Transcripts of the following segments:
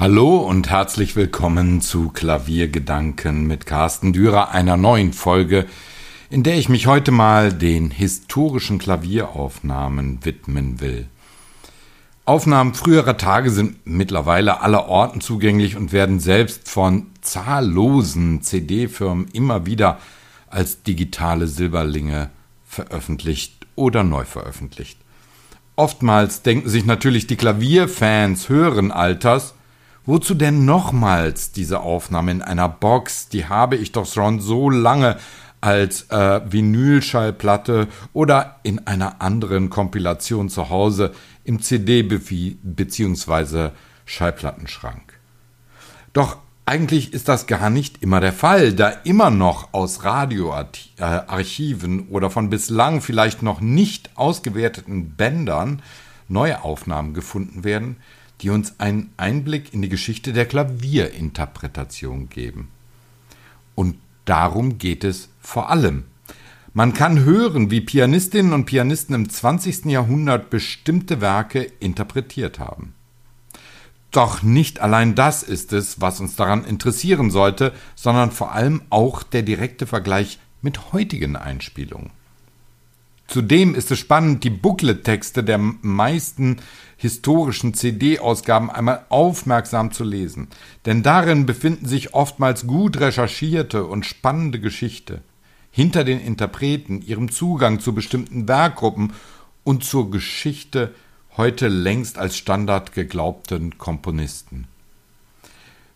Hallo und herzlich willkommen zu Klaviergedanken mit Carsten Dürer, einer neuen Folge, in der ich mich heute mal den historischen Klavieraufnahmen widmen will. Aufnahmen früherer Tage sind mittlerweile aller Orten zugänglich und werden selbst von zahllosen CD-Firmen immer wieder als digitale Silberlinge veröffentlicht oder neu veröffentlicht. Oftmals denken sich natürlich die Klavierfans höheren Alters, Wozu denn nochmals diese Aufnahme in einer Box? Die habe ich doch schon so lange als äh, Vinylschallplatte oder in einer anderen Kompilation zu Hause im CD- bzw. Schallplattenschrank. Doch eigentlich ist das gar nicht immer der Fall, da immer noch aus Radioarchiven oder von bislang vielleicht noch nicht ausgewerteten Bändern neue Aufnahmen gefunden werden, die uns einen Einblick in die Geschichte der Klavierinterpretation geben. Und darum geht es vor allem. Man kann hören, wie Pianistinnen und Pianisten im 20. Jahrhundert bestimmte Werke interpretiert haben. Doch nicht allein das ist es, was uns daran interessieren sollte, sondern vor allem auch der direkte Vergleich mit heutigen Einspielungen. Zudem ist es spannend, die Booklet-Texte der meisten historischen CD-Ausgaben einmal aufmerksam zu lesen, denn darin befinden sich oftmals gut recherchierte und spannende Geschichte hinter den Interpreten, ihrem Zugang zu bestimmten Werkgruppen und zur Geschichte heute längst als Standard geglaubten Komponisten.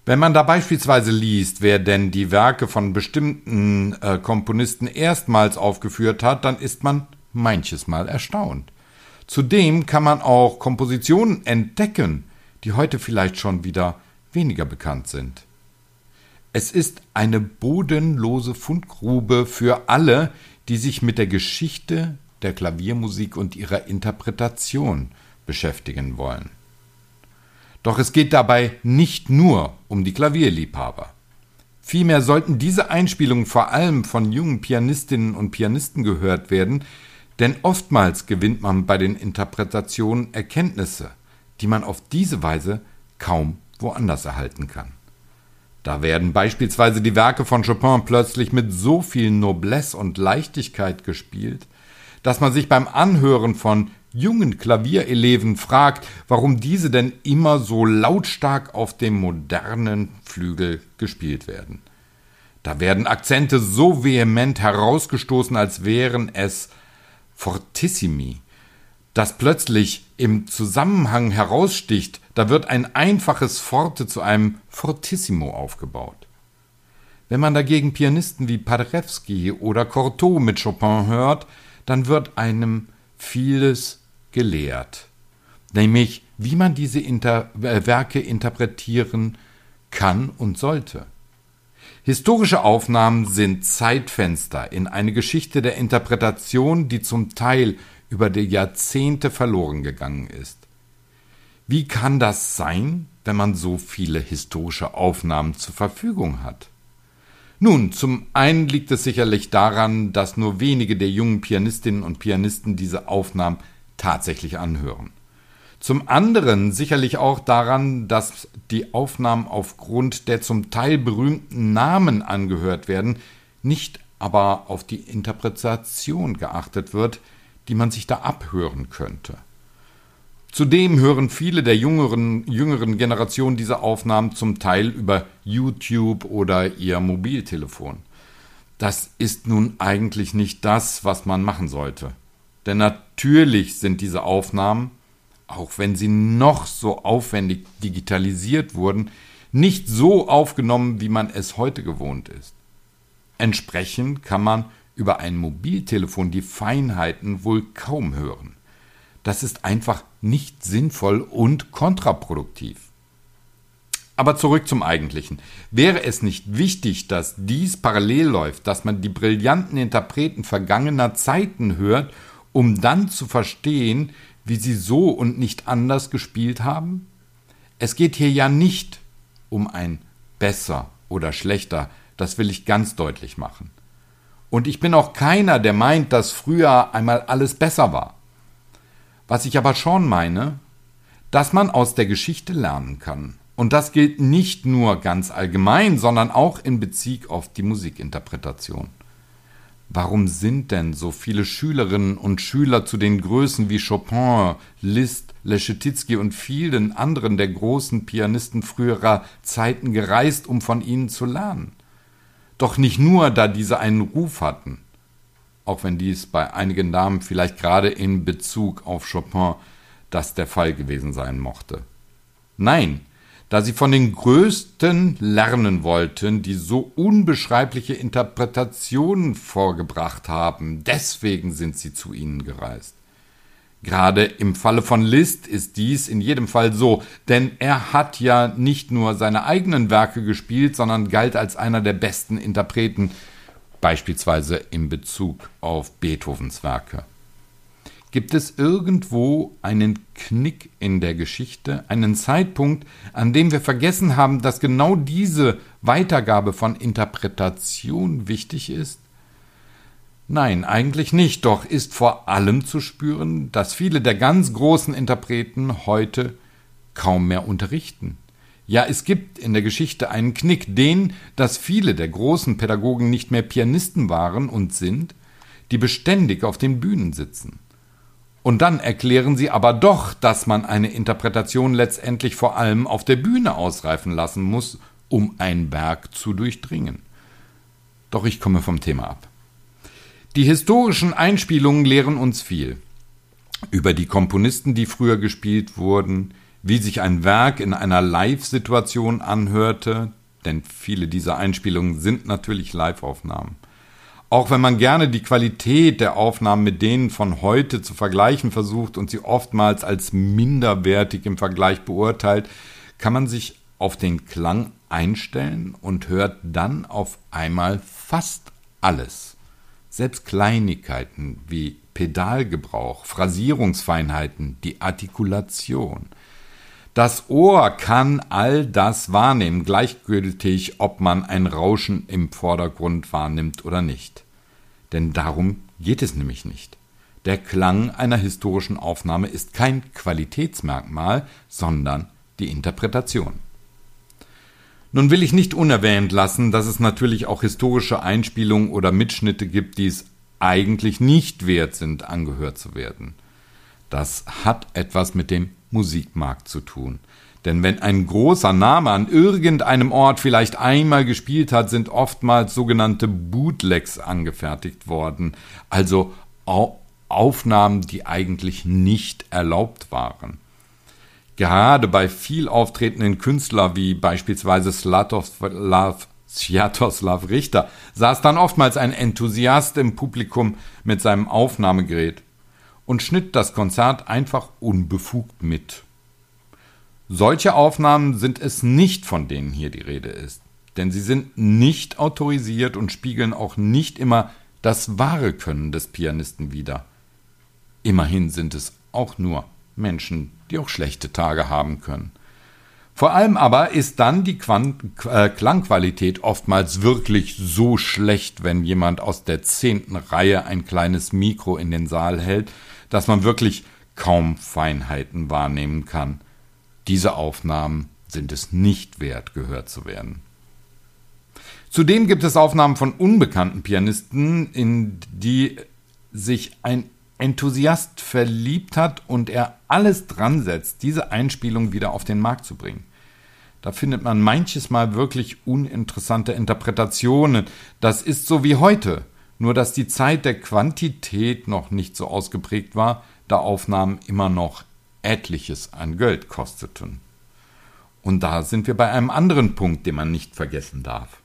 Wenn man da beispielsweise liest, wer denn die Werke von bestimmten äh, Komponisten erstmals aufgeführt hat, dann ist man manches Mal erstaunt. Zudem kann man auch Kompositionen entdecken, die heute vielleicht schon wieder weniger bekannt sind. Es ist eine bodenlose Fundgrube für alle, die sich mit der Geschichte der Klaviermusik und ihrer Interpretation beschäftigen wollen. Doch es geht dabei nicht nur um die Klavierliebhaber. Vielmehr sollten diese Einspielungen vor allem von jungen Pianistinnen und Pianisten gehört werden, denn oftmals gewinnt man bei den Interpretationen Erkenntnisse, die man auf diese Weise kaum woanders erhalten kann. Da werden beispielsweise die Werke von Chopin plötzlich mit so viel Noblesse und Leichtigkeit gespielt, dass man sich beim Anhören von jungen Klaviereleven fragt, warum diese denn immer so lautstark auf dem modernen Flügel gespielt werden. Da werden Akzente so vehement herausgestoßen, als wären es fortissimi, das plötzlich im Zusammenhang heraussticht, da wird ein einfaches Forte zu einem Fortissimo aufgebaut. Wenn man dagegen Pianisten wie Paderewski oder Cortot mit Chopin hört, dann wird einem vieles gelehrt, nämlich wie man diese Inter äh, Werke interpretieren kann und sollte. Historische Aufnahmen sind Zeitfenster in eine Geschichte der Interpretation, die zum Teil über die Jahrzehnte verloren gegangen ist. Wie kann das sein, wenn man so viele historische Aufnahmen zur Verfügung hat? Nun, zum einen liegt es sicherlich daran, dass nur wenige der jungen Pianistinnen und Pianisten diese Aufnahmen tatsächlich anhören. Zum anderen sicherlich auch daran, dass die Aufnahmen aufgrund der zum Teil berühmten Namen angehört werden, nicht aber auf die Interpretation geachtet wird, die man sich da abhören könnte. Zudem hören viele der jüngeren, jüngeren Generationen diese Aufnahmen zum Teil über YouTube oder ihr Mobiltelefon. Das ist nun eigentlich nicht das, was man machen sollte. Denn natürlich sind diese Aufnahmen auch wenn sie noch so aufwendig digitalisiert wurden, nicht so aufgenommen, wie man es heute gewohnt ist. Entsprechend kann man über ein Mobiltelefon die Feinheiten wohl kaum hören. Das ist einfach nicht sinnvoll und kontraproduktiv. Aber zurück zum Eigentlichen. Wäre es nicht wichtig, dass dies parallel läuft, dass man die brillanten Interpreten vergangener Zeiten hört, um dann zu verstehen, wie sie so und nicht anders gespielt haben? Es geht hier ja nicht um ein besser oder schlechter, das will ich ganz deutlich machen. Und ich bin auch keiner, der meint, dass früher einmal alles besser war. Was ich aber schon meine, dass man aus der Geschichte lernen kann Und das gilt nicht nur ganz allgemein, sondern auch in Bezug auf die Musikinterpretation. Warum sind denn so viele Schülerinnen und Schüler zu den Größen wie Chopin, Liszt, Leschetizky und vielen anderen der großen Pianisten früherer Zeiten gereist, um von ihnen zu lernen? Doch nicht nur, da diese einen Ruf hatten, auch wenn dies bei einigen Damen vielleicht gerade in Bezug auf Chopin das der Fall gewesen sein mochte. Nein, da sie von den Größten lernen wollten, die so unbeschreibliche Interpretationen vorgebracht haben. Deswegen sind sie zu ihnen gereist. Gerade im Falle von Liszt ist dies in jedem Fall so, denn er hat ja nicht nur seine eigenen Werke gespielt, sondern galt als einer der besten Interpreten, beispielsweise in Bezug auf Beethovens Werke. Gibt es irgendwo einen Knick in der Geschichte, einen Zeitpunkt, an dem wir vergessen haben, dass genau diese Weitergabe von Interpretation wichtig ist? Nein, eigentlich nicht, doch ist vor allem zu spüren, dass viele der ganz großen Interpreten heute kaum mehr unterrichten. Ja, es gibt in der Geschichte einen Knick, den, dass viele der großen Pädagogen nicht mehr Pianisten waren und sind, die beständig auf den Bühnen sitzen. Und dann erklären sie aber doch, dass man eine Interpretation letztendlich vor allem auf der Bühne ausreifen lassen muss, um ein Werk zu durchdringen. Doch ich komme vom Thema ab. Die historischen Einspielungen lehren uns viel. Über die Komponisten, die früher gespielt wurden, wie sich ein Werk in einer Live-Situation anhörte, denn viele dieser Einspielungen sind natürlich Live-Aufnahmen. Auch wenn man gerne die Qualität der Aufnahmen mit denen von heute zu vergleichen versucht und sie oftmals als minderwertig im Vergleich beurteilt, kann man sich auf den Klang einstellen und hört dann auf einmal fast alles. Selbst Kleinigkeiten wie Pedalgebrauch, Phrasierungsfeinheiten, die Artikulation. Das Ohr kann all das wahrnehmen, gleichgültig, ob man ein Rauschen im Vordergrund wahrnimmt oder nicht. Denn darum geht es nämlich nicht. Der Klang einer historischen Aufnahme ist kein Qualitätsmerkmal, sondern die Interpretation. Nun will ich nicht unerwähnt lassen, dass es natürlich auch historische Einspielungen oder Mitschnitte gibt, die es eigentlich nicht wert sind, angehört zu werden. Das hat etwas mit dem Musikmarkt zu tun. Denn wenn ein großer Name an irgendeinem Ort vielleicht einmal gespielt hat, sind oftmals sogenannte Bootlegs angefertigt worden, also Aufnahmen, die eigentlich nicht erlaubt waren. Gerade bei viel auftretenden Künstlern wie beispielsweise Slatoslav Sviatoslav Richter saß dann oftmals ein Enthusiast im Publikum mit seinem Aufnahmegerät und schnitt das Konzert einfach unbefugt mit. Solche Aufnahmen sind es nicht, von denen hier die Rede ist, denn sie sind nicht autorisiert und spiegeln auch nicht immer das wahre Können des Pianisten wider. Immerhin sind es auch nur Menschen, die auch schlechte Tage haben können. Vor allem aber ist dann die Quant äh, Klangqualität oftmals wirklich so schlecht, wenn jemand aus der zehnten Reihe ein kleines Mikro in den Saal hält, dass man wirklich kaum Feinheiten wahrnehmen kann. Diese Aufnahmen sind es nicht wert, gehört zu werden. Zudem gibt es Aufnahmen von unbekannten Pianisten, in die sich ein Enthusiast verliebt hat und er alles dran setzt, diese Einspielung wieder auf den Markt zu bringen. Da findet man manches Mal wirklich uninteressante Interpretationen. Das ist so wie heute, nur dass die Zeit der Quantität noch nicht so ausgeprägt war, da Aufnahmen immer noch etliches an Geld kosteten. Und da sind wir bei einem anderen Punkt, den man nicht vergessen darf.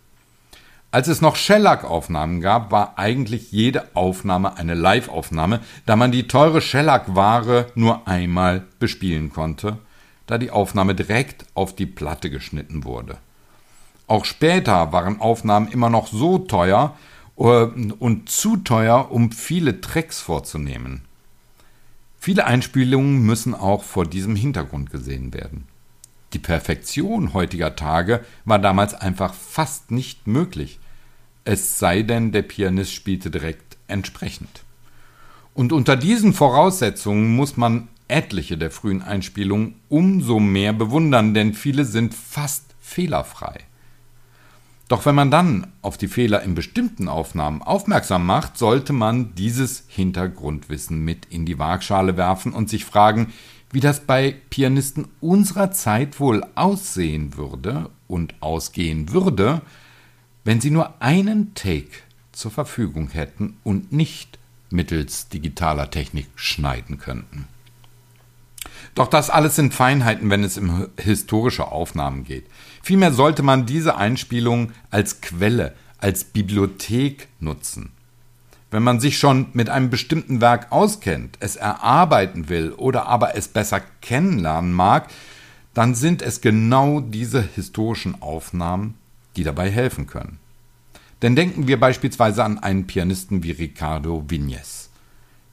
Als es noch Shellac-Aufnahmen gab, war eigentlich jede Aufnahme eine Live-Aufnahme, da man die teure Shellac-Ware nur einmal bespielen konnte, da die Aufnahme direkt auf die Platte geschnitten wurde. Auch später waren Aufnahmen immer noch so teuer äh, und zu teuer, um viele Tracks vorzunehmen. Viele Einspielungen müssen auch vor diesem Hintergrund gesehen werden. Die Perfektion heutiger Tage war damals einfach fast nicht möglich, es sei denn, der Pianist spielte direkt entsprechend. Und unter diesen Voraussetzungen muss man etliche der frühen Einspielungen umso mehr bewundern, denn viele sind fast fehlerfrei. Doch wenn man dann auf die Fehler in bestimmten Aufnahmen aufmerksam macht, sollte man dieses Hintergrundwissen mit in die Waagschale werfen und sich fragen, wie das bei Pianisten unserer Zeit wohl aussehen würde und ausgehen würde, wenn sie nur einen Take zur Verfügung hätten und nicht mittels digitaler Technik schneiden könnten. Doch das alles sind Feinheiten, wenn es um historische Aufnahmen geht. Vielmehr sollte man diese Einspielung als Quelle, als Bibliothek nutzen. Wenn man sich schon mit einem bestimmten Werk auskennt, es erarbeiten will oder aber es besser kennenlernen mag, dann sind es genau diese historischen Aufnahmen, die dabei helfen können. Denn denken wir beispielsweise an einen Pianisten wie Ricardo Vignes.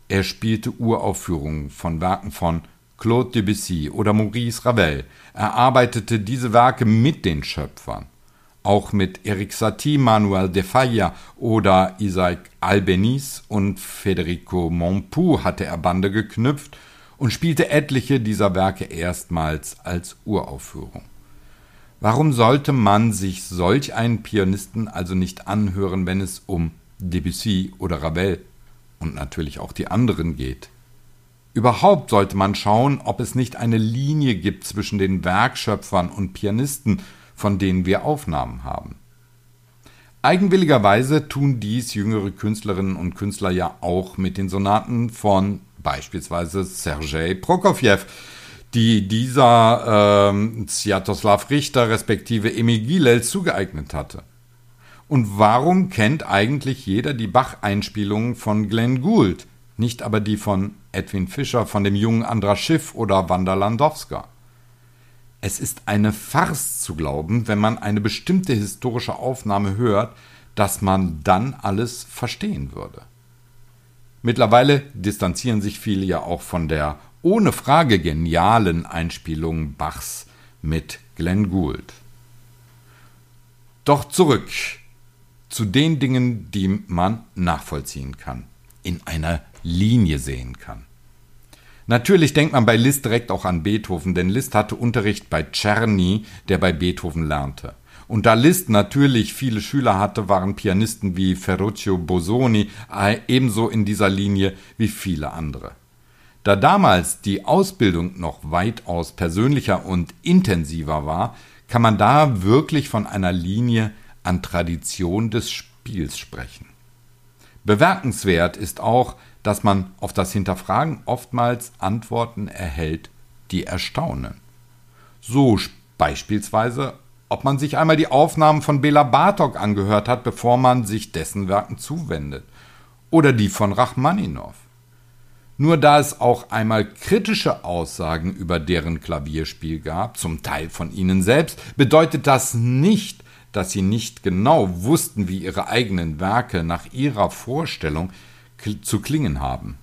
Er spielte Uraufführungen von Werken von Claude Debussy oder Maurice Ravel. Er arbeitete diese Werke mit den Schöpfern. Auch mit Eric Satie, Manuel de Falla oder Isaac Albeniz und Federico Montpou hatte er Bande geknüpft und spielte etliche dieser Werke erstmals als Uraufführung. Warum sollte man sich solch einen Pianisten also nicht anhören, wenn es um Debussy oder Ravel und natürlich auch die anderen geht? Überhaupt sollte man schauen, ob es nicht eine Linie gibt zwischen den Werkschöpfern und Pianisten, von denen wir Aufnahmen haben. Eigenwilligerweise tun dies jüngere Künstlerinnen und Künstler ja auch mit den Sonaten von beispielsweise Sergei Prokofjew, die dieser ähm, Sviatoslav Richter respektive Emil Gilel zugeeignet hatte. Und warum kennt eigentlich jeder die Bach-Einspielungen von Glenn Gould, nicht aber die von Edwin Fischer, von dem jungen Andra Schiff oder Wanda Landowska? Es ist eine Farce zu glauben, wenn man eine bestimmte historische Aufnahme hört, dass man dann alles verstehen würde. Mittlerweile distanzieren sich viele ja auch von der ohne Frage genialen Einspielung Bachs mit Glenn Gould. Doch zurück zu den Dingen, die man nachvollziehen kann, in einer Linie sehen kann. Natürlich denkt man bei Liszt direkt auch an Beethoven, denn Liszt hatte Unterricht bei Czerny, der bei Beethoven lernte. Und da Liszt natürlich viele Schüler hatte, waren Pianisten wie Ferruccio Bosoni äh, ebenso in dieser Linie wie viele andere. Da damals die Ausbildung noch weitaus persönlicher und intensiver war, kann man da wirklich von einer Linie an Tradition des Spiels sprechen. Bemerkenswert ist auch, dass man auf das Hinterfragen oftmals Antworten erhält, die erstaunen. So beispielsweise, ob man sich einmal die Aufnahmen von Bela Bartok angehört hat, bevor man sich dessen Werken zuwendet, oder die von Rachmaninow. Nur da es auch einmal kritische Aussagen über deren Klavierspiel gab, zum Teil von ihnen selbst, bedeutet das nicht, dass sie nicht genau wussten, wie ihre eigenen Werke nach ihrer Vorstellung zu klingen haben.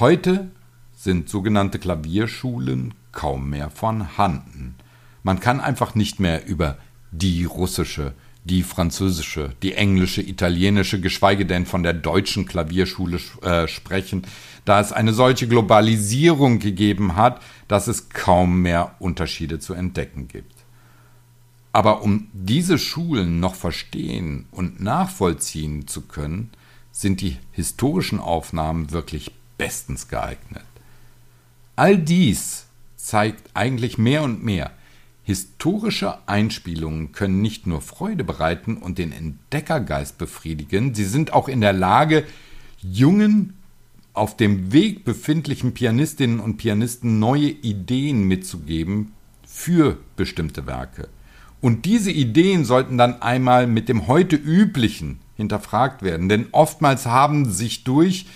Heute sind sogenannte Klavierschulen kaum mehr vorhanden. Man kann einfach nicht mehr über die russische, die französische, die englische, italienische, geschweige denn von der deutschen Klavierschule äh, sprechen, da es eine solche Globalisierung gegeben hat, dass es kaum mehr Unterschiede zu entdecken gibt. Aber um diese Schulen noch verstehen und nachvollziehen zu können, sind die historischen Aufnahmen wirklich bestens geeignet. All dies zeigt eigentlich mehr und mehr, Historische Einspielungen können nicht nur Freude bereiten und den Entdeckergeist befriedigen, sie sind auch in der Lage, jungen, auf dem Weg befindlichen Pianistinnen und Pianisten neue Ideen mitzugeben für bestimmte Werke. Und diese Ideen sollten dann einmal mit dem heute üblichen hinterfragt werden, denn oftmals haben sich durch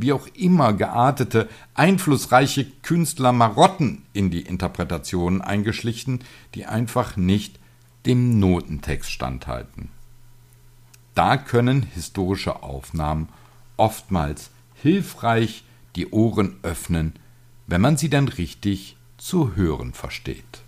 wie auch immer geartete, einflussreiche Künstler Marotten in die Interpretationen eingeschlichen, die einfach nicht dem Notentext standhalten. Da können historische Aufnahmen oftmals hilfreich die Ohren öffnen, wenn man sie dann richtig zu hören versteht.